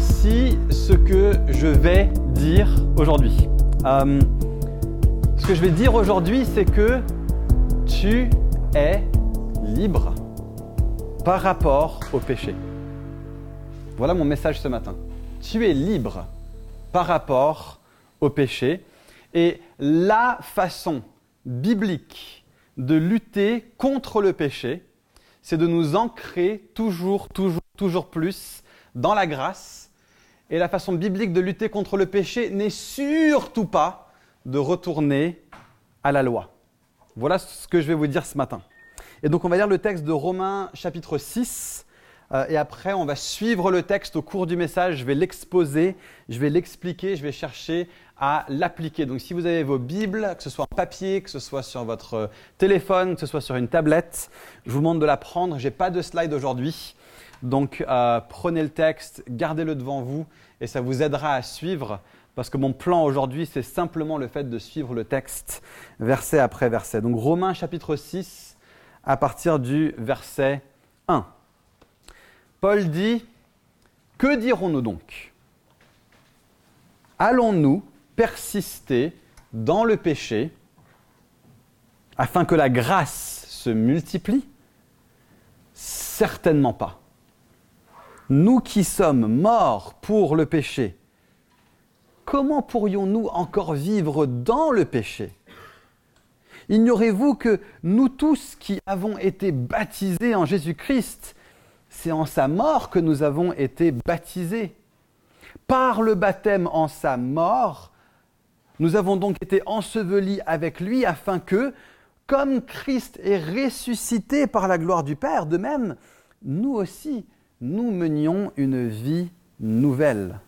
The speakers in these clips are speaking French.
voici ce que je vais dire aujourd'hui. Euh, ce que je vais dire aujourd'hui, c'est que tu es libre par rapport au péché. Voilà mon message ce matin. Tu es libre par rapport au péché. Et la façon biblique de lutter contre le péché, c'est de nous ancrer toujours, toujours, toujours plus dans la grâce. Et la façon biblique de lutter contre le péché n'est surtout pas de retourner à la loi. Voilà ce que je vais vous dire ce matin. Et donc on va lire le texte de Romains chapitre 6. Euh, et après, on va suivre le texte au cours du message. Je vais l'exposer, je vais l'expliquer, je vais chercher à l'appliquer. Donc si vous avez vos Bibles, que ce soit en papier, que ce soit sur votre téléphone, que ce soit sur une tablette, je vous demande de la prendre. Je n'ai pas de slide aujourd'hui. Donc euh, prenez le texte, gardez-le devant vous et ça vous aidera à suivre parce que mon plan aujourd'hui, c'est simplement le fait de suivre le texte verset après verset. Donc Romains chapitre 6 à partir du verset 1. Paul dit, Que dirons-nous donc? Allons-nous persister dans le péché afin que la grâce se multiplie? Certainement pas. Nous qui sommes morts pour le péché, comment pourrions-nous encore vivre dans le péché? Ignorez-vous que nous tous qui avons été baptisés en Jésus-Christ, c'est en sa mort que nous avons été baptisés. Par le baptême en sa mort, nous avons donc été ensevelis avec lui afin que, comme Christ est ressuscité par la gloire du Père, de même, nous aussi, nous menions une vie nouvelle.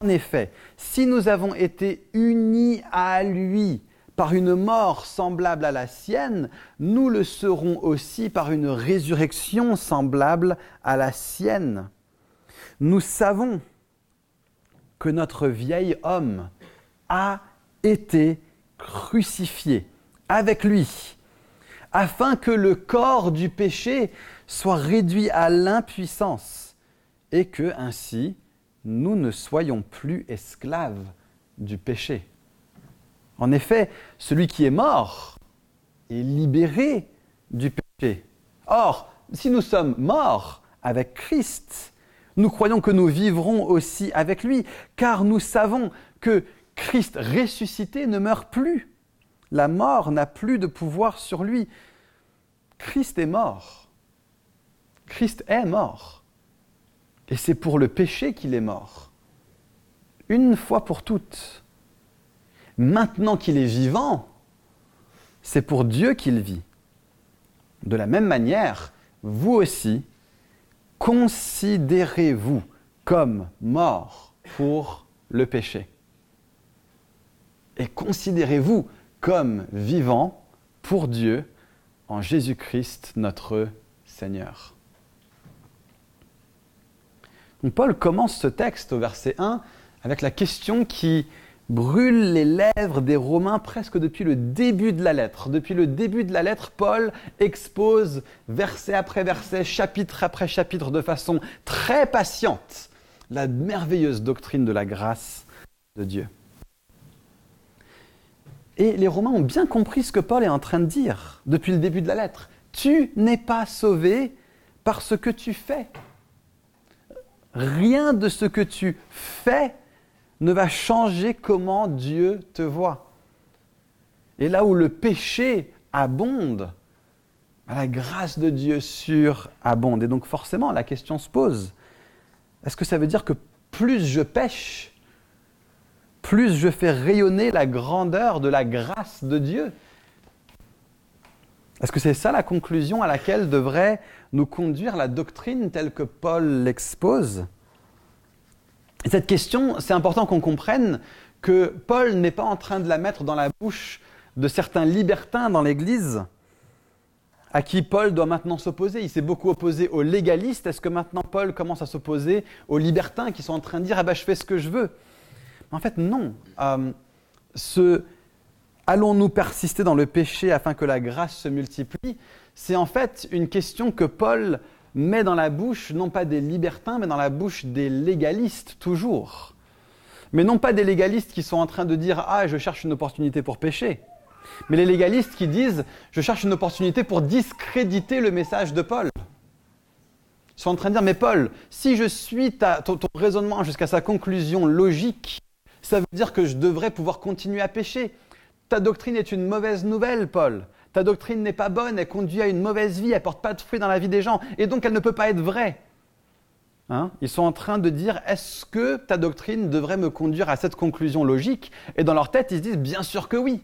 En effet, si nous avons été unis à lui par une mort semblable à la sienne, nous le serons aussi par une résurrection semblable à la sienne. Nous savons que notre vieil homme a été crucifié avec lui, afin que le corps du péché soit réduit à l'impuissance et que ainsi nous ne soyons plus esclaves du péché. En effet, celui qui est mort est libéré du péché. Or, si nous sommes morts avec Christ, nous croyons que nous vivrons aussi avec lui, car nous savons que Christ ressuscité ne meurt plus. La mort n'a plus de pouvoir sur lui. Christ est mort. Christ est mort. Et c'est pour le péché qu'il est mort. Une fois pour toutes. Maintenant qu'il est vivant, c'est pour Dieu qu'il vit. De la même manière, vous aussi, considérez-vous comme mort pour le péché. Et considérez-vous comme vivant pour Dieu en Jésus-Christ notre Seigneur. Paul commence ce texte au verset 1 avec la question qui brûle les lèvres des Romains presque depuis le début de la lettre. Depuis le début de la lettre, Paul expose verset après verset, chapitre après chapitre, de façon très patiente, la merveilleuse doctrine de la grâce de Dieu. Et les Romains ont bien compris ce que Paul est en train de dire depuis le début de la lettre. Tu n'es pas sauvé par ce que tu fais. Rien de ce que tu fais ne va changer comment Dieu te voit. Et là où le péché abonde, la grâce de Dieu surabonde. Et donc forcément, la question se pose, est-ce que ça veut dire que plus je pêche, plus je fais rayonner la grandeur de la grâce de Dieu Est-ce que c'est ça la conclusion à laquelle devrait nous conduire la doctrine telle que Paul l'expose? Et cette question, c'est important qu'on comprenne que Paul n'est pas en train de la mettre dans la bouche de certains libertins dans l'Église à qui Paul doit maintenant s'opposer. Il s'est beaucoup opposé aux légalistes. Est-ce que maintenant Paul commence à s'opposer aux libertins qui sont en train de dire ah ben, je fais ce que je veux? En fait, non. Euh, ce allons-nous persister dans le péché afin que la grâce se multiplie? C'est en fait une question que Paul met dans la bouche, non pas des libertins, mais dans la bouche des légalistes, toujours. Mais non pas des légalistes qui sont en train de dire Ah, je cherche une opportunité pour pécher. Mais les légalistes qui disent Je cherche une opportunité pour discréditer le message de Paul. Ils sont en train de dire Mais Paul, si je suis ton raisonnement jusqu'à sa conclusion logique, ça veut dire que je devrais pouvoir continuer à pécher. Ta doctrine est une mauvaise nouvelle, Paul. Ta doctrine n'est pas bonne, elle conduit à une mauvaise vie, elle porte pas de fruits dans la vie des gens, et donc elle ne peut pas être vraie. Hein? Ils sont en train de dire est-ce que ta doctrine devrait me conduire à cette conclusion logique? Et dans leur tête, ils se disent bien sûr que oui.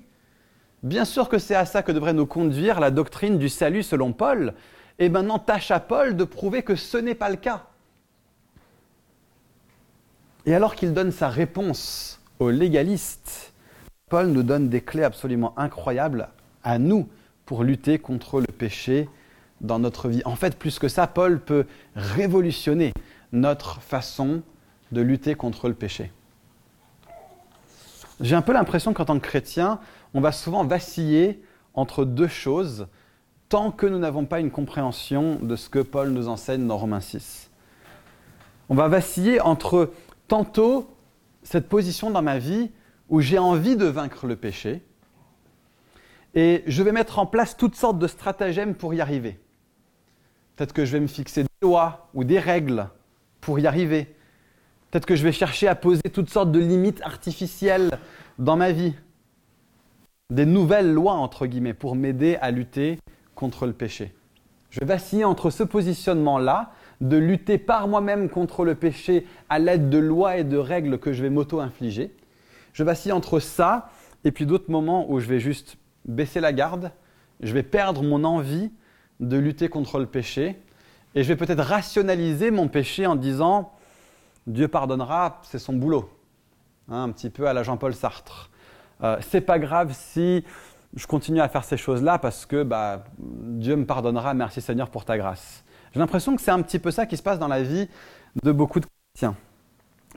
Bien sûr que c'est à ça que devrait nous conduire la doctrine du salut selon Paul. Et maintenant, tâche à Paul de prouver que ce n'est pas le cas. Et alors qu'il donne sa réponse aux légalistes, Paul nous donne des clés absolument incroyables à nous pour lutter contre le péché dans notre vie. En fait, plus que ça, Paul peut révolutionner notre façon de lutter contre le péché. J'ai un peu l'impression qu'en tant que chrétien, on va souvent vaciller entre deux choses tant que nous n'avons pas une compréhension de ce que Paul nous enseigne dans Romains 6. On va vaciller entre tantôt cette position dans ma vie où j'ai envie de vaincre le péché, et je vais mettre en place toutes sortes de stratagèmes pour y arriver. Peut-être que je vais me fixer des lois ou des règles pour y arriver. Peut-être que je vais chercher à poser toutes sortes de limites artificielles dans ma vie. Des nouvelles lois, entre guillemets, pour m'aider à lutter contre le péché. Je vais vaciller entre ce positionnement-là, de lutter par moi-même contre le péché à l'aide de lois et de règles que je vais m'auto-infliger. Je vacille entre ça et puis d'autres moments où je vais juste baisser la garde, je vais perdre mon envie de lutter contre le péché, et je vais peut-être rationaliser mon péché en disant Dieu pardonnera, c'est son boulot. Hein, un petit peu à la Jean-Paul Sartre. Euh, c'est pas grave si je continue à faire ces choses-là parce que bah, Dieu me pardonnera, merci Seigneur pour ta grâce. J'ai l'impression que c'est un petit peu ça qui se passe dans la vie de beaucoup de chrétiens.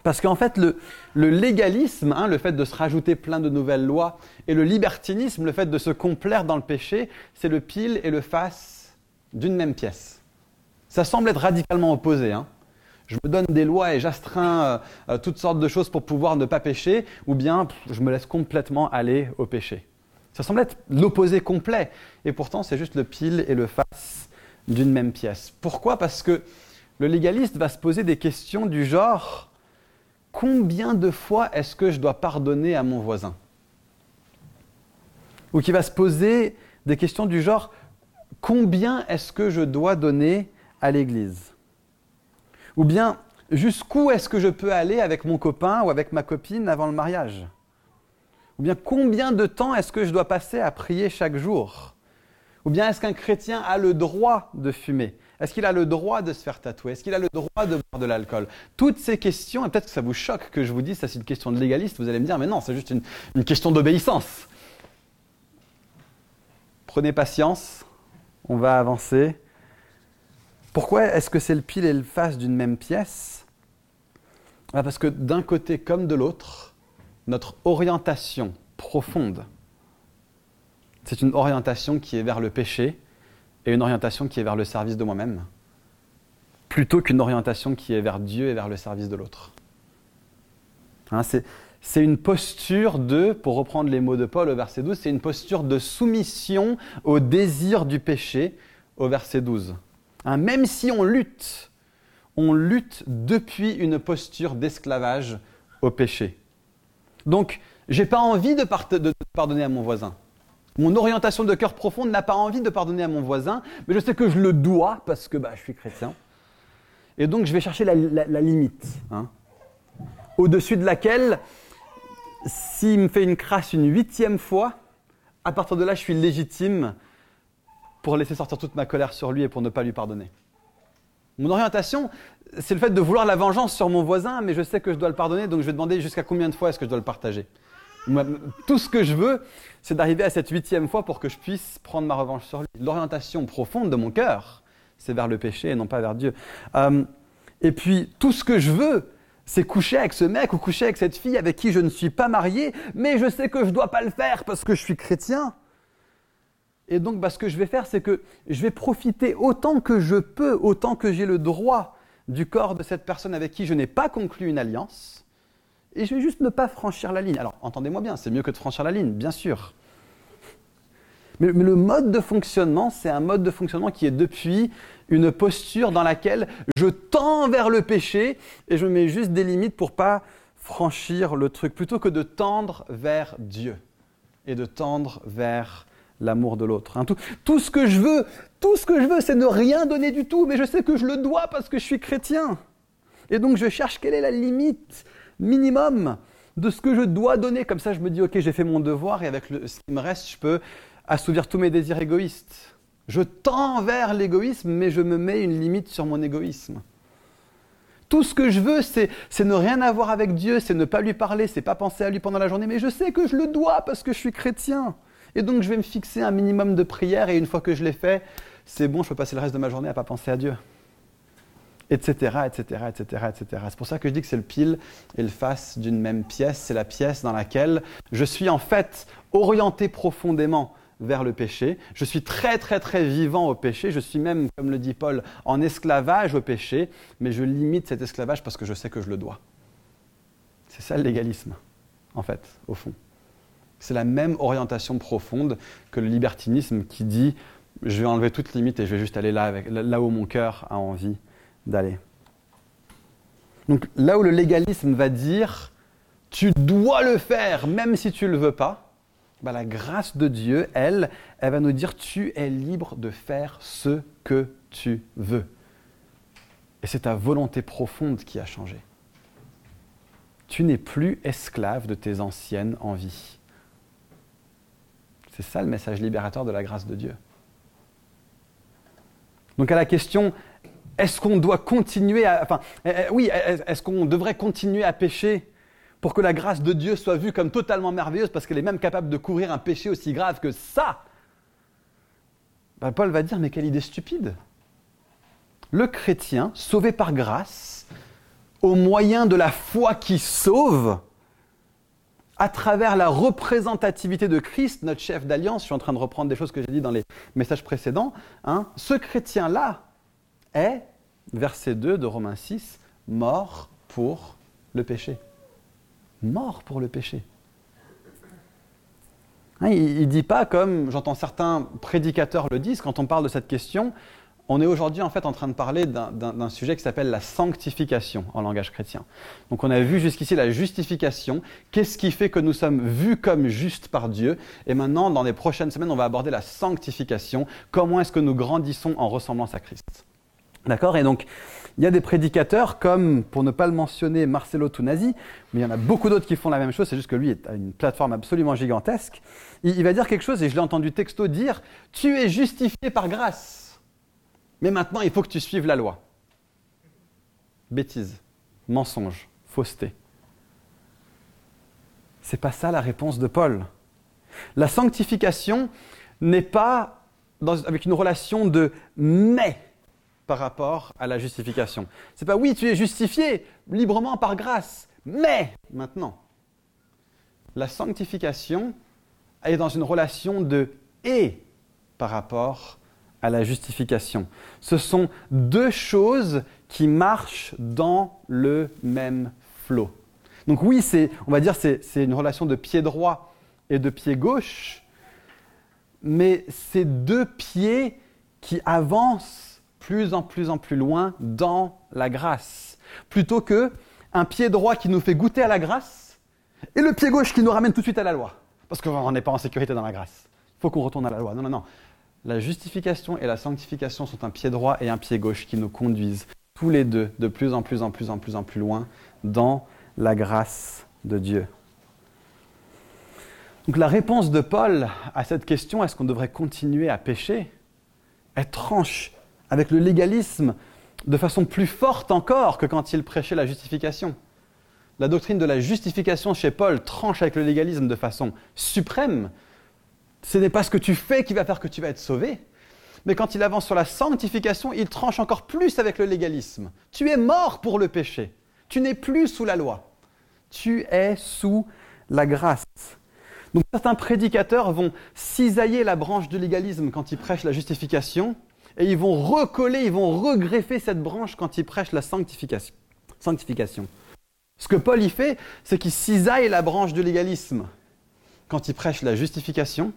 Parce qu'en fait, le, légalisme, hein, le fait de se rajouter plein de nouvelles lois, et le libertinisme, le fait de se complaire dans le péché, c'est le pile et le face d'une même pièce. Ça semble être radicalement opposé. Hein. Je me donne des lois et j'astreins euh, euh, toutes sortes de choses pour pouvoir ne pas pécher, ou bien je me laisse complètement aller au péché. Ça semble être l'opposé complet, et pourtant c'est juste le pile et le face d'une même pièce. Pourquoi? Parce que le légaliste va se poser des questions du genre combien de fois est-ce que je dois pardonner à mon voisin Ou qui va se poser des questions du genre combien est-ce que je dois donner à l'Église Ou bien jusqu'où est-ce que je peux aller avec mon copain ou avec ma copine avant le mariage Ou bien combien de temps est-ce que je dois passer à prier chaque jour Ou bien est-ce qu'un chrétien a le droit de fumer est-ce qu'il a le droit de se faire tatouer? Est-ce qu'il a le droit de boire de l'alcool? Toutes ces questions, et peut-être que ça vous choque que je vous dise, ça c'est une question de légaliste, vous allez me dire, mais non, c'est juste une, question d'obéissance. Prenez patience, on va avancer. Pourquoi est-ce que c'est le pile et le face d'une même pièce? Ah, Parce que d'un côté comme de l'autre, notre orientation profonde, c'est une orientation qui est vers le péché, et une orientation qui est vers le service de moi-même, plutôt qu'une orientation qui est vers Dieu et vers le service de l'autre. Hein, c'est une posture de, pour reprendre les mots de Paul au verset 12, c'est une posture de soumission au désir du péché au verset 12. Hein, même si on lutte, on lutte depuis une posture d'esclavage au péché. Donc, j'ai pas envie de, de pardonner à mon voisin. Mon orientation de cœur profonde n'a pas envie de pardonner à mon voisin, mais je sais que je le dois parce que bah, je suis chrétien. Et donc je vais chercher la, limite, hein. au-dessus de laquelle, s'il me fait une crasse une huitième fois, à partir de là, je suis légitime pour laisser sortir toute ma colère sur lui et pour ne pas lui pardonner. Mon orientation, c'est le fait de vouloir la vengeance sur mon voisin, mais je sais que je dois le pardonner, donc je vais demander jusqu'à combien de fois est-ce que je dois le partager tout ce que je veux, c'est d'arriver à cette huitième fois pour que je puisse prendre ma revanche sur lui. L'orientation profonde de mon cœur, c'est vers le péché et non pas vers Dieu. Euh, et puis, tout ce que je veux, c'est coucher avec ce mec ou coucher avec cette fille avec qui je ne suis pas marié, mais je sais que je ne dois pas le faire parce que je suis chrétien. Et donc, bah, ce que je vais faire, c'est que je vais profiter autant que je peux, autant que j'ai le droit du corps de cette personne avec qui je n'ai pas conclu une alliance, et je vais juste ne pas franchir la ligne. Alors, entendez-moi bien, c'est mieux que de franchir la ligne, bien sûr. Mais, le mode de fonctionnement, c'est un mode de fonctionnement qui est depuis une posture dans laquelle je tends vers le péché et je mets juste des limites pour pas franchir le truc, plutôt que de tendre vers Dieu et de tendre vers l'amour de l'autre. Hein. Tout, ce que je veux, tout ce que je veux, c'est ne rien donner du tout, mais je sais que je le dois parce que je suis chrétien. Et donc je cherche quelle est la limite minimum de ce que je dois donner. Comme ça, je me dis, ok, j'ai fait mon devoir et avec le, ce qui me reste, je peux assouvir tous mes désirs égoïstes. Je tends vers l'égoïsme, mais je me mets une limite sur mon égoïsme. Tout ce que je veux, c'est, ne rien avoir avec Dieu, c'est ne pas lui parler, c'est pas penser à lui pendant la journée, mais je sais que je le dois parce que je suis chrétien. Et donc je vais me fixer un minimum de prière et une fois que je l'ai fait, c'est bon, je peux passer le reste de ma journée à pas penser à Dieu. Etc., etc., etc., etc. C'est pour ça que je dis que c'est le pile et le face d'une même pièce. C'est la pièce dans laquelle je suis en fait orienté profondément vers le péché. Je suis très très très vivant au péché. Je suis même, comme le dit Paul, en esclavage au péché, mais je limite cet esclavage parce que je sais que je le dois. C'est ça le légalisme, en fait, au fond. C'est la même orientation profonde que le libertinisme qui dit je vais enlever toute limite et je vais juste aller là, là où mon cœur a envie d'aller. Donc là où le légalisme va dire tu dois le faire même si tu ne le veux pas, bah, la grâce de Dieu, elle, elle va nous dire tu es libre de faire ce que tu veux. Et c'est ta volonté profonde qui a changé. Tu n'es plus esclave de tes anciennes envies. C'est ça le message libérateur de la grâce de Dieu. Donc à la question, est-ce qu'on doit continuer à... Enfin, eh, eh, oui, est-ce qu'on devrait continuer à pécher pour que la grâce de Dieu soit vue comme totalement merveilleuse parce qu'elle est même capable de couvrir un péché aussi grave que ça, ben, Paul va dire, mais quelle idée stupide. Le chrétien, sauvé par grâce, au moyen de la foi qui sauve, à travers la représentativité de Christ, notre chef d'alliance, je suis en train de reprendre des choses que j'ai dit dans les messages précédents, hein, ce chrétien-là est, verset 2 de Romains 6, mort pour le péché mort pour le péché. Hein, il ne dit pas comme j'entends certains prédicateurs le disent quand on parle de cette question. On est aujourd'hui en fait en train de parler d'un sujet qui s'appelle la sanctification en langage chrétien. Donc on a vu jusqu'ici la justification, qu'est-ce qui fait que nous sommes vus comme justes par Dieu, et maintenant dans les prochaines semaines on va aborder la sanctification, comment est-ce que nous grandissons en ressemblance à Christ? D'accord Et donc il y a des prédicateurs comme, pour ne pas le mentionner, Marcelo Tunasi, mais il y en a beaucoup d'autres qui font la même chose, c'est juste que lui a une plateforme absolument gigantesque. Il, va dire quelque chose, et je l'ai entendu texto dire, tu es justifié par grâce, mais maintenant il faut que tu suives la loi. Bêtise, mensonge, fausseté. C'est pas ça la réponse de Paul. La sanctification n'est pas avec une relation de mais par rapport à la justification. C'est pas oui, tu es justifié librement par grâce, mais maintenant. La sanctification est dans une relation de et par rapport à la justification. Ce sont deux choses qui marchent dans le même flot. Donc oui, c'est, on va dire, c'est, c'est une relation de pied droit et de pied gauche, mais c'est deux pieds qui avancent plus en plus en plus loin dans la grâce, plutôt que un pied droit qui nous fait goûter à la grâce et le pied gauche qui nous ramène tout de suite à la loi, parce qu'on n'est pas en sécurité dans la grâce. Il faut qu'on retourne à la loi. Non, non, non. La justification et la sanctification sont un pied droit et un pied gauche qui nous conduisent tous les deux de plus en plus en plus en plus en plus loin dans la grâce de Dieu. Donc la réponse de Paul à cette question, est-ce qu'on devrait continuer à pécher, est tranche avec le légalisme de façon plus forte encore que quand il prêchait la justification. La doctrine de la justification chez Paul tranche avec le légalisme de façon suprême. Ce n'est pas ce que tu fais qui va faire que tu vas être sauvé. Mais quand il avance sur la sanctification, il tranche encore plus avec le légalisme. Tu es mort pour le péché. Tu n'es plus sous la loi. Tu es sous la grâce. Donc certains prédicateurs vont cisailler la branche du légalisme quand ils prêchent la justification, et ils vont recoller, ils vont regreffer cette branche quand ils prêchent la sanctification. Ce que Paul y fait, c'est qu'il cisaille la branche du légalisme quand il prêche la justification,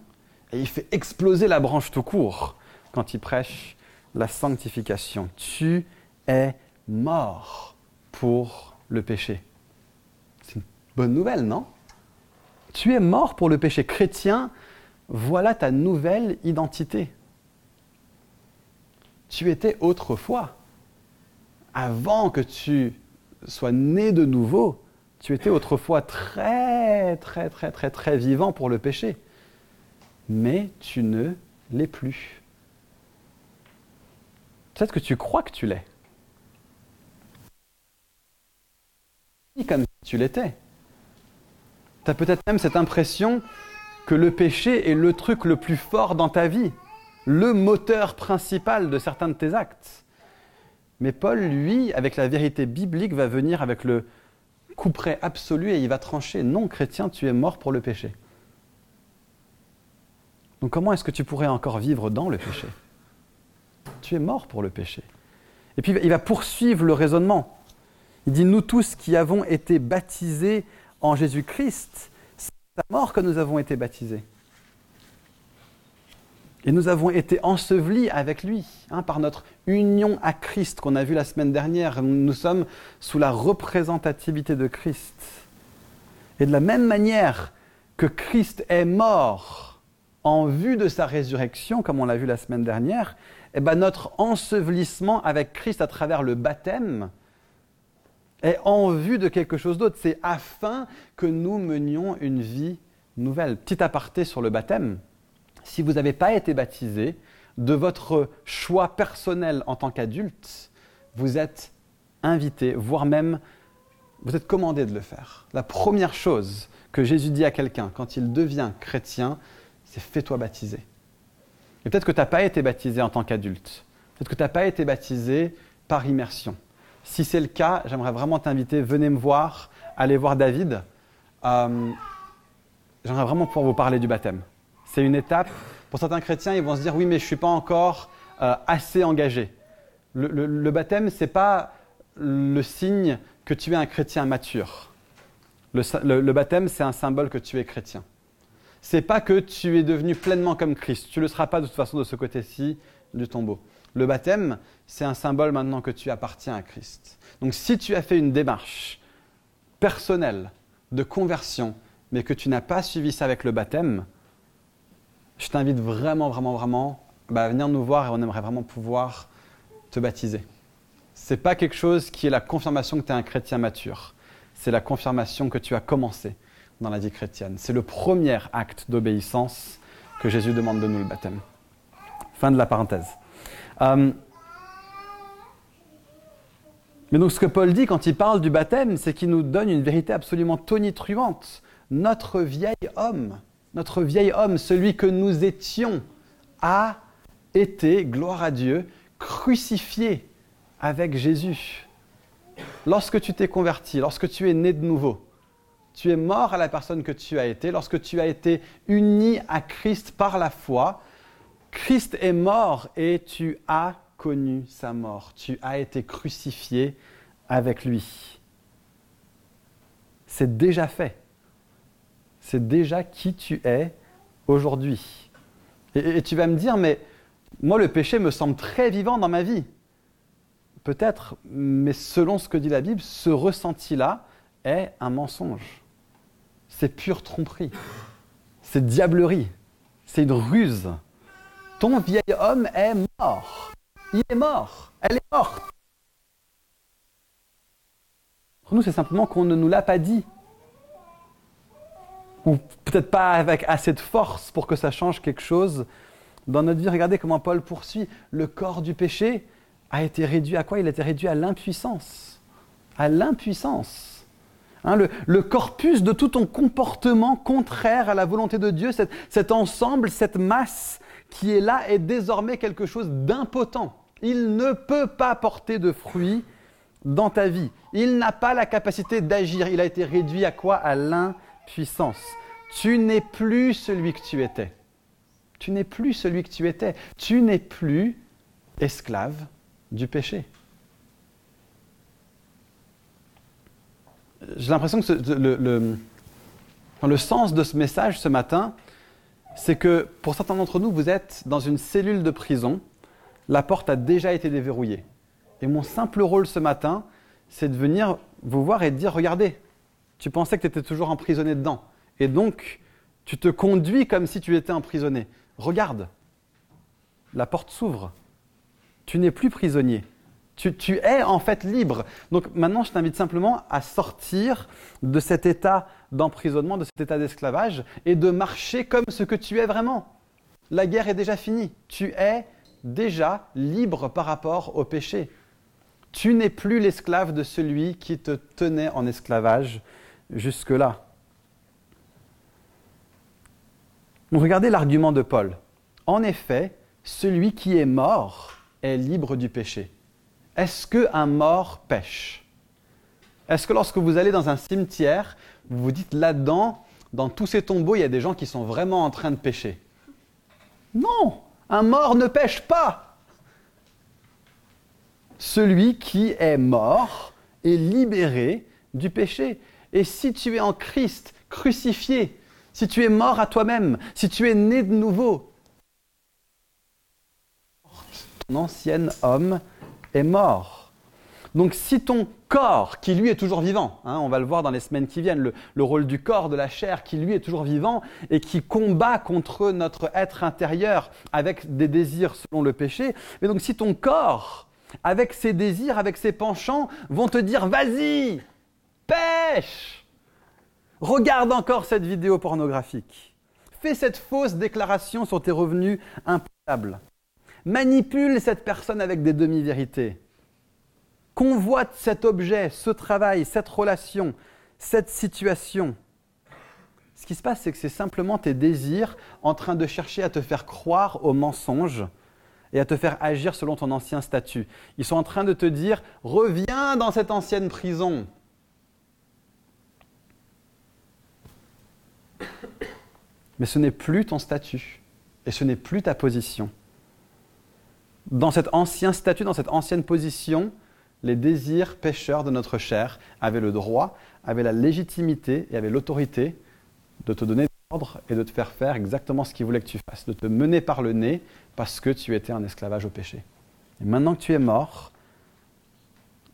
et il fait exploser la branche tout court quand il prêche la sanctification. Tu es mort pour le péché. C'est une bonne nouvelle, non? Tu es mort pour le péché. Chrétien, voilà ta nouvelle identité. Tu étais autrefois, avant que tu sois né de nouveau, tu étais autrefois très, très, très, très, très vivant pour le péché. Mais tu ne l'es plus. Peut-être que tu crois que tu l'es. Comme si tu l'étais. Tu as peut-être même cette impression que le péché est le truc le plus fort dans ta vie, le moteur principal de certains de tes actes. Mais Paul, lui, avec la vérité biblique, va venir avec le couperet absolu et il va trancher. Non, chrétien, tu es mort pour le péché. Donc comment est-ce que tu pourrais encore vivre dans le péché? Tu es mort pour le péché. Et puis il va poursuivre le raisonnement. Il dit, nous tous qui avons été baptisés en Jésus-Christ, c'est à mort que nous avons été baptisés. Et nous avons été ensevelis avec lui, hein, par notre union à Christ qu'on a vu la semaine dernière. Nous sommes sous la représentativité de Christ. Et de la même manière que Christ est mort en vue de sa résurrection, comme on l'a vu la semaine dernière, eh ben, notre ensevelissement avec Christ à travers le baptême est en vue de quelque chose d'autre. C'est afin que nous menions une vie nouvelle. Petit aparté sur le baptême. Si vous n'avez pas été baptisé, de votre choix personnel en tant qu'adulte, vous êtes invité, voire même vous êtes commandé de le faire. La première chose que Jésus dit à quelqu'un quand il devient chrétien, c'est fais-toi baptiser. Et peut-être que tu n'as pas été baptisé en tant qu'adulte. Peut-être que tu n'as pas été baptisé par immersion. Si c'est le cas, j'aimerais vraiment t'inviter, venez me voir, allez voir David. Euh, j'aimerais vraiment pouvoir vous parler du baptême. C'est une étape. Pour certains chrétiens, ils vont se dire oui, mais je ne suis pas encore euh, assez engagé. Le, baptême, ce n'est pas le signe que tu es un chrétien mature. le baptême, c'est un symbole que tu es chrétien c'est pas que tu es devenu pleinement comme Christ. Tu ne le seras pas de toute façon de ce côté-ci du tombeau. Le baptême, c'est un symbole maintenant que tu appartiens à Christ. Donc si tu as fait une démarche personnelle de conversion, mais que tu n'as pas suivi ça avec le baptême, je t'invite vraiment, vraiment, vraiment bah, à venir nous voir et on aimerait vraiment pouvoir te baptiser. Ce n'est pas quelque chose qui est la confirmation que tu es un chrétien mature. C'est la confirmation que tu as commencé dans la vie chrétienne. C'est le premier acte d'obéissance que Jésus demande de nous, le baptême. Fin de la parenthèse. Euh, mais donc ce que Paul dit quand il parle du baptême, c'est qu'il nous donne une vérité absolument tonitruante. Notre vieil homme, notre vieil homme, celui que nous étions, a été, gloire à Dieu, crucifié avec Jésus. Lorsque tu t'es converti, lorsque tu es né de nouveau, tu es mort à la personne que tu as été, lorsque tu as été uni à Christ par la foi, Christ est mort et tu as connu sa mort. Tu as été crucifié avec lui. C'est déjà fait. C'est déjà qui tu es aujourd'hui. Et, tu vas me dire, mais moi le péché me semble très vivant dans ma vie. Peut-être, mais selon ce que dit la Bible, ce ressenti-là est un mensonge c'est pure tromperie. C'est diablerie. C'est une ruse. Ton vieil homme est mort. Il est mort. Elle est morte. Pour nous, c'est simplement qu'on ne nous l'a pas dit. Ou peut-être pas avec assez de force pour que ça change quelque chose dans notre vie. Regardez comment Paul poursuit. Le corps du péché a été réduit à quoi? Il a été réduit à l'impuissance. À l'impuissance. Hein, le, corpus de tout ton comportement contraire à la volonté de Dieu, cet, ensemble, cette masse qui est là est désormais quelque chose d'impotent. Il ne peut pas porter de fruits dans ta vie. Il n'a pas la capacité d'agir. Il a été réduit à quoi? À l'impuissance. Tu n'es plus celui que tu étais. Tu n'es plus celui que tu étais. Tu n'es plus esclave du péché. J'ai l'impression que le, le sens de ce message ce matin, c'est que pour certains d'entre nous, vous êtes dans une cellule de prison, la porte a déjà été déverrouillée. Et mon simple rôle ce matin, c'est de venir vous voir et de dire, regardez, tu pensais que tu étais toujours emprisonné dedans. Et donc, tu te conduis comme si tu étais emprisonné. Regarde, la porte s'ouvre. Tu n'es plus prisonnier. Tu, tu, es en fait libre. Donc maintenant, je t'invite simplement à sortir de cet état d'emprisonnement, de cet état d'esclavage, et de marcher comme ce que tu es vraiment. La guerre est déjà finie. Tu es déjà libre par rapport au péché. Tu n'es plus l'esclave de celui qui te tenait en esclavage jusque-là. regardez l'argument de Paul. En effet, celui qui est mort est libre du péché. Est-ce qu'un mort pêche? Est-ce que lorsque vous allez dans un cimetière, vous vous dites là-dedans, dans tous ces tombeaux, il y a des gens qui sont vraiment en train de pécher Non Un mort ne pêche pas Celui qui est mort est libéré du péché. Et si tu es en Christ, crucifié, si tu es mort à toi-même, si tu es né de nouveau, ton ancien homme est mort. Donc si ton corps, qui lui est toujours vivant, hein, on va le voir dans les semaines qui viennent, le, le, rôle du corps, de la chair, qui lui est toujours vivant et qui combat contre notre être intérieur avec des désirs selon le péché, mais donc si ton corps, avec ses désirs, avec ses penchants, vont te dire vas-y, pêche, regarde encore cette vidéo pornographique, fais cette fausse déclaration sur tes revenus imputables, manipule cette personne avec des demi-vérités, convoite cet objet, ce travail, cette relation, cette situation. Ce qui se passe, c'est que c'est simplement tes désirs en train de chercher à te faire croire au mensonge et à te faire agir selon ton ancien statut. Ils sont en train de te dire, reviens dans cette ancienne prison. Mais ce n'est plus ton statut et ce n'est plus ta position. Dans cet ancien statut, dans cette ancienne position, les désirs pécheurs de notre chair avaient le droit, avaient la légitimité et avaient l'autorité de te donner l'ordre et de te faire faire exactement ce qu'ils voulaient que tu fasses, de te mener par le nez parce que tu étais un esclavage au péché. Et maintenant que tu es mort,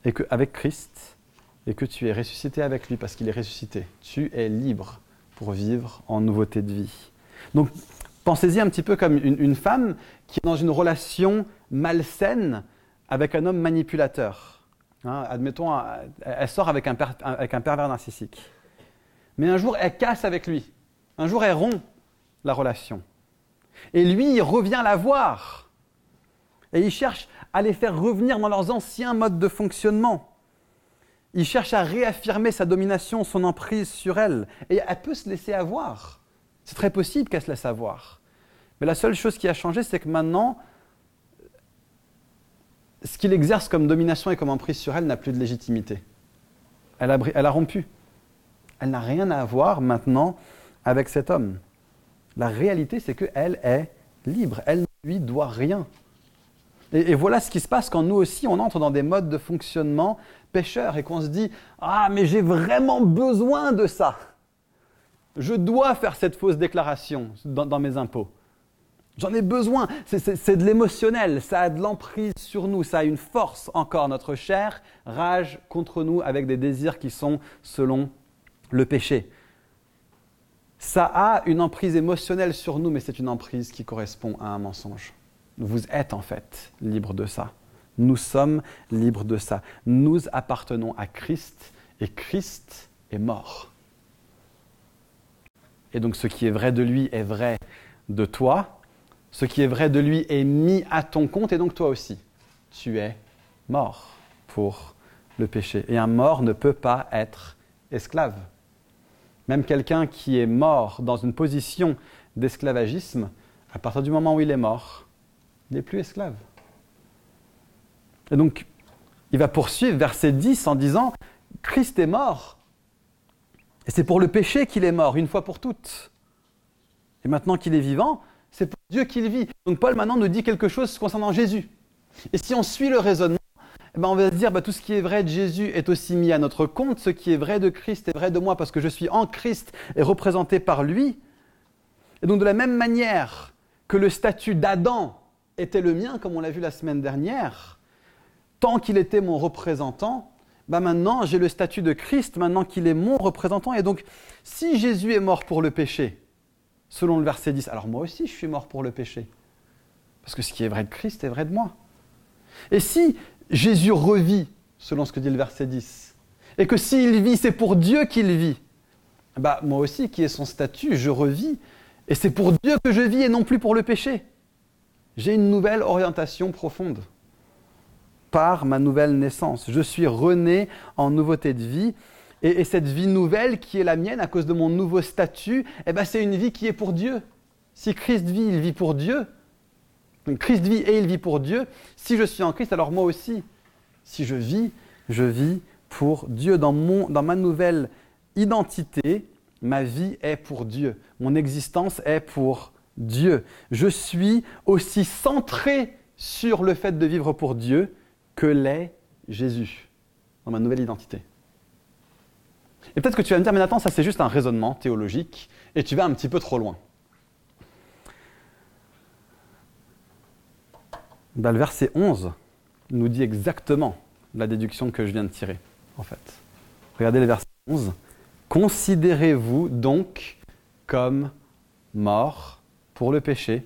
et que, avec Christ, et que tu es ressuscité avec lui parce qu'il est ressuscité, tu es libre pour vivre en nouveauté de vie. Donc, pensez-y un petit peu comme une, femme qui est dans une relation malsaine avec un homme manipulateur. Hein, admettons, elle sort avec un, avec un pervers narcissique. Mais un jour, elle casse avec lui. Un jour, elle rompt la relation. Et lui, il revient la voir. Et il cherche à les faire revenir dans leurs anciens modes de fonctionnement. Il cherche à réaffirmer sa domination, son emprise sur elle. Et elle peut se laisser avoir. C'est très possible qu'elle se laisse avoir. Mais la seule chose qui a changé, c'est que maintenant, ce qu'il exerce comme domination et comme emprise sur elle n'a plus de légitimité. Elle a, rompu. Elle n'a rien à voir maintenant avec cet homme. La réalité, c'est qu'elle est libre. Elle ne lui doit rien. Et, voilà ce qui se passe quand nous aussi, on entre dans des modes de fonctionnement pécheur et qu'on se dit Ah, mais j'ai vraiment besoin de ça. Je dois faire cette fausse déclaration dans, mes impôts. J'en ai besoin. C'est de l'émotionnel, ça a de l'emprise sur nous, ça a une force encore. Notre chair rage contre nous avec des désirs qui sont selon le péché. Ça a une emprise émotionnelle sur nous, mais c'est une emprise qui correspond à un mensonge. Vous êtes en fait libre de ça. Nous sommes libres de ça. Nous appartenons à Christ et Christ est mort. Et donc ce qui est vrai de lui est vrai de toi. Ce qui est vrai de lui est mis à ton compte et donc toi aussi. Tu es mort pour le péché. Et un mort ne peut pas être esclave. Même quelqu'un qui est mort dans une position d'esclavagisme, à partir du moment où il est mort, il n'est plus esclave. Et donc, il va poursuivre verset 10 en disant, Christ est mort. Et c'est pour le péché qu'il est mort, une fois pour toutes. Et maintenant qu'il est vivant, c'est pour Dieu qu'il vit. Donc Paul maintenant nous dit quelque chose concernant Jésus. Et si on suit le raisonnement, eh ben on va se dire bah, tout ce qui est vrai de Jésus est aussi mis à notre compte, ce qui est vrai de Christ est vrai de moi parce que je suis en Christ et représenté par lui. Et donc de la même manière que le statut d'Adam était le mien, comme on l'a vu la semaine dernière, qu'il était mon représentant, bah maintenant j'ai le statut de Christ, maintenant qu'il est mon représentant. Et donc, si Jésus est mort pour le péché, selon le verset 10, alors moi aussi je suis mort pour le péché. Parce que ce qui est vrai de Christ est vrai de moi. Et si Jésus revit, selon ce que dit le verset 10, et que s'il vit, c'est pour Dieu qu'il vit, bah moi aussi qui ai son statut, je revis, et c'est pour Dieu que je vis et non plus pour le péché. J'ai une nouvelle orientation profonde par ma nouvelle naissance. Je suis rené en nouveauté de vie. Et, cette vie nouvelle qui est la mienne à cause de mon nouveau statut, eh ben, c'est une vie qui est pour Dieu. Si Christ vit, il vit pour Dieu. Christ vit et il vit pour Dieu. Si je suis en Christ, alors moi aussi. Si je vis, je vis pour Dieu. Dans, mon, dans ma nouvelle identité, ma vie est pour Dieu. Mon existence est pour Dieu. Je suis aussi centré sur le fait de vivre pour Dieu que l'est Jésus dans ma nouvelle identité. Et peut-être que tu vas me dire, mais attends, ça c'est juste un raisonnement théologique et tu vas un petit peu trop loin. Ben, le verset 11 nous dit exactement la déduction que je viens de tirer, en fait. Regardez le verset 11. Considérez-vous donc comme mort pour le péché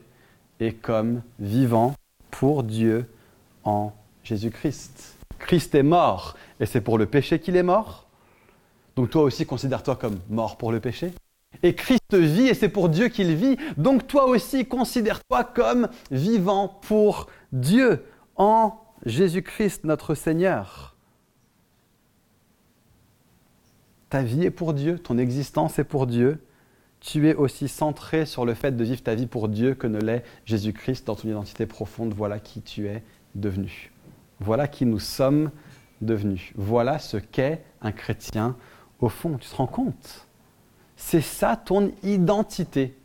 et comme vivant pour Dieu en Jésus-Christ. Christ est mort et c'est pour le péché qu'il est mort. Donc toi aussi considère-toi comme mort pour le péché. Et Christ vit et c'est pour Dieu qu'il vit. Donc toi aussi considère-toi comme vivant pour Dieu en Jésus-Christ notre Seigneur. Ta vie est pour Dieu, ton existence est pour Dieu. Tu es aussi centré sur le fait de vivre ta vie pour Dieu que ne l'est Jésus-Christ dans ton identité profonde. Voilà qui tu es devenu. Voilà qui nous sommes devenus. Voilà ce qu'est un chrétien au fond. Tu te rends compte? C'est ça ton identité.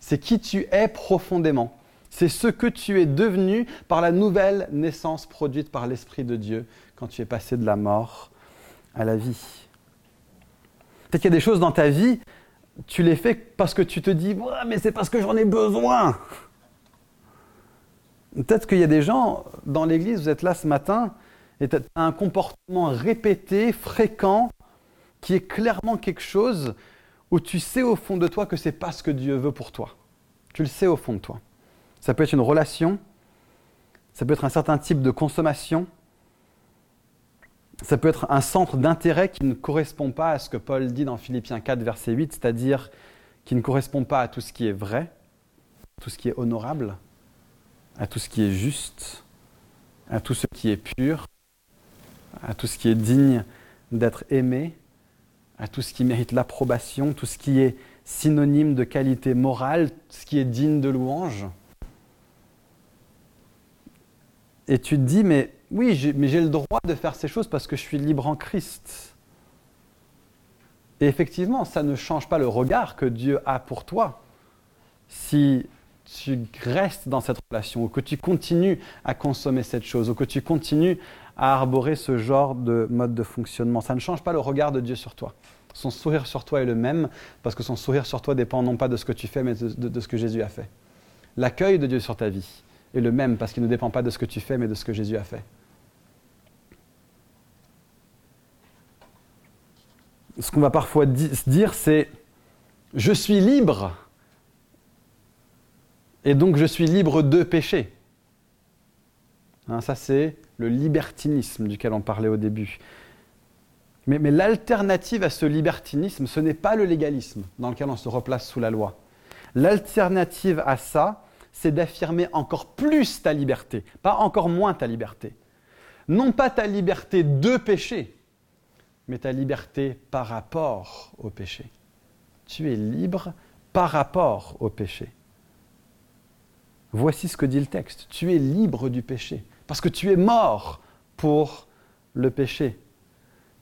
C'est qui tu es profondément. C'est ce que tu es devenu par la nouvelle naissance produite par l'Esprit de Dieu quand tu es passé de la mort à la vie. Peut-être qu'il y a des choses dans ta vie, tu les fais parce que tu te dis, mais c'est parce que j'en ai besoin. Peut-être qu'il y a des gens dans l'église, vous êtes là ce matin, et tu as un comportement répété, fréquent, qui est clairement quelque chose où tu sais au fond de toi que c'est pas ce que Dieu veut pour toi. Tu le sais au fond de toi. Ça peut être une relation, ça peut être un certain type de consommation, ça peut être un centre d'intérêt qui ne correspond pas à ce que Paul dit dans Philippiens 4, verset 8, c'est-à-dire qui ne correspond pas à tout ce qui est vrai, tout ce qui est honorable, à tout ce qui est juste, à tout ce qui est pur, à tout ce qui est digne d'être aimé, à tout ce qui mérite l'approbation, tout ce qui est synonyme de qualité morale, ce qui est digne de louange. Et tu te dis, mais oui, mais j'ai le droit de faire ces choses parce que je suis libre en Christ. Et effectivement, ça ne change pas le regard que Dieu a pour toi. Si tu restes dans cette relation, ou que tu continues à consommer cette chose, ou que tu continues à arborer ce genre de mode de fonctionnement. Ça ne change pas le regard de Dieu sur toi. Son sourire sur toi est le même, parce que son sourire sur toi dépend non pas de ce que tu fais, mais de, ce que Jésus a fait. L'accueil de Dieu sur ta vie est le même, parce qu'il ne dépend pas de ce que tu fais, mais de ce que Jésus a fait. Ce qu'on va parfois se dire, c'est je suis libre et donc je suis libre de pécher. Hein, ça, c'est le libertinisme duquel on parlait au début. Mais, mais l'alternative à ce libertinisme, ce n'est pas le légalisme dans lequel on se replace sous la loi. L'alternative à ça, c'est d'affirmer encore plus ta liberté, pas encore moins ta liberté. Non pas ta liberté de péché, mais ta liberté par rapport au péché. Tu es libre par rapport au péché. Voici ce que dit le texte. Tu es libre du péché, parce que tu es mort pour le péché.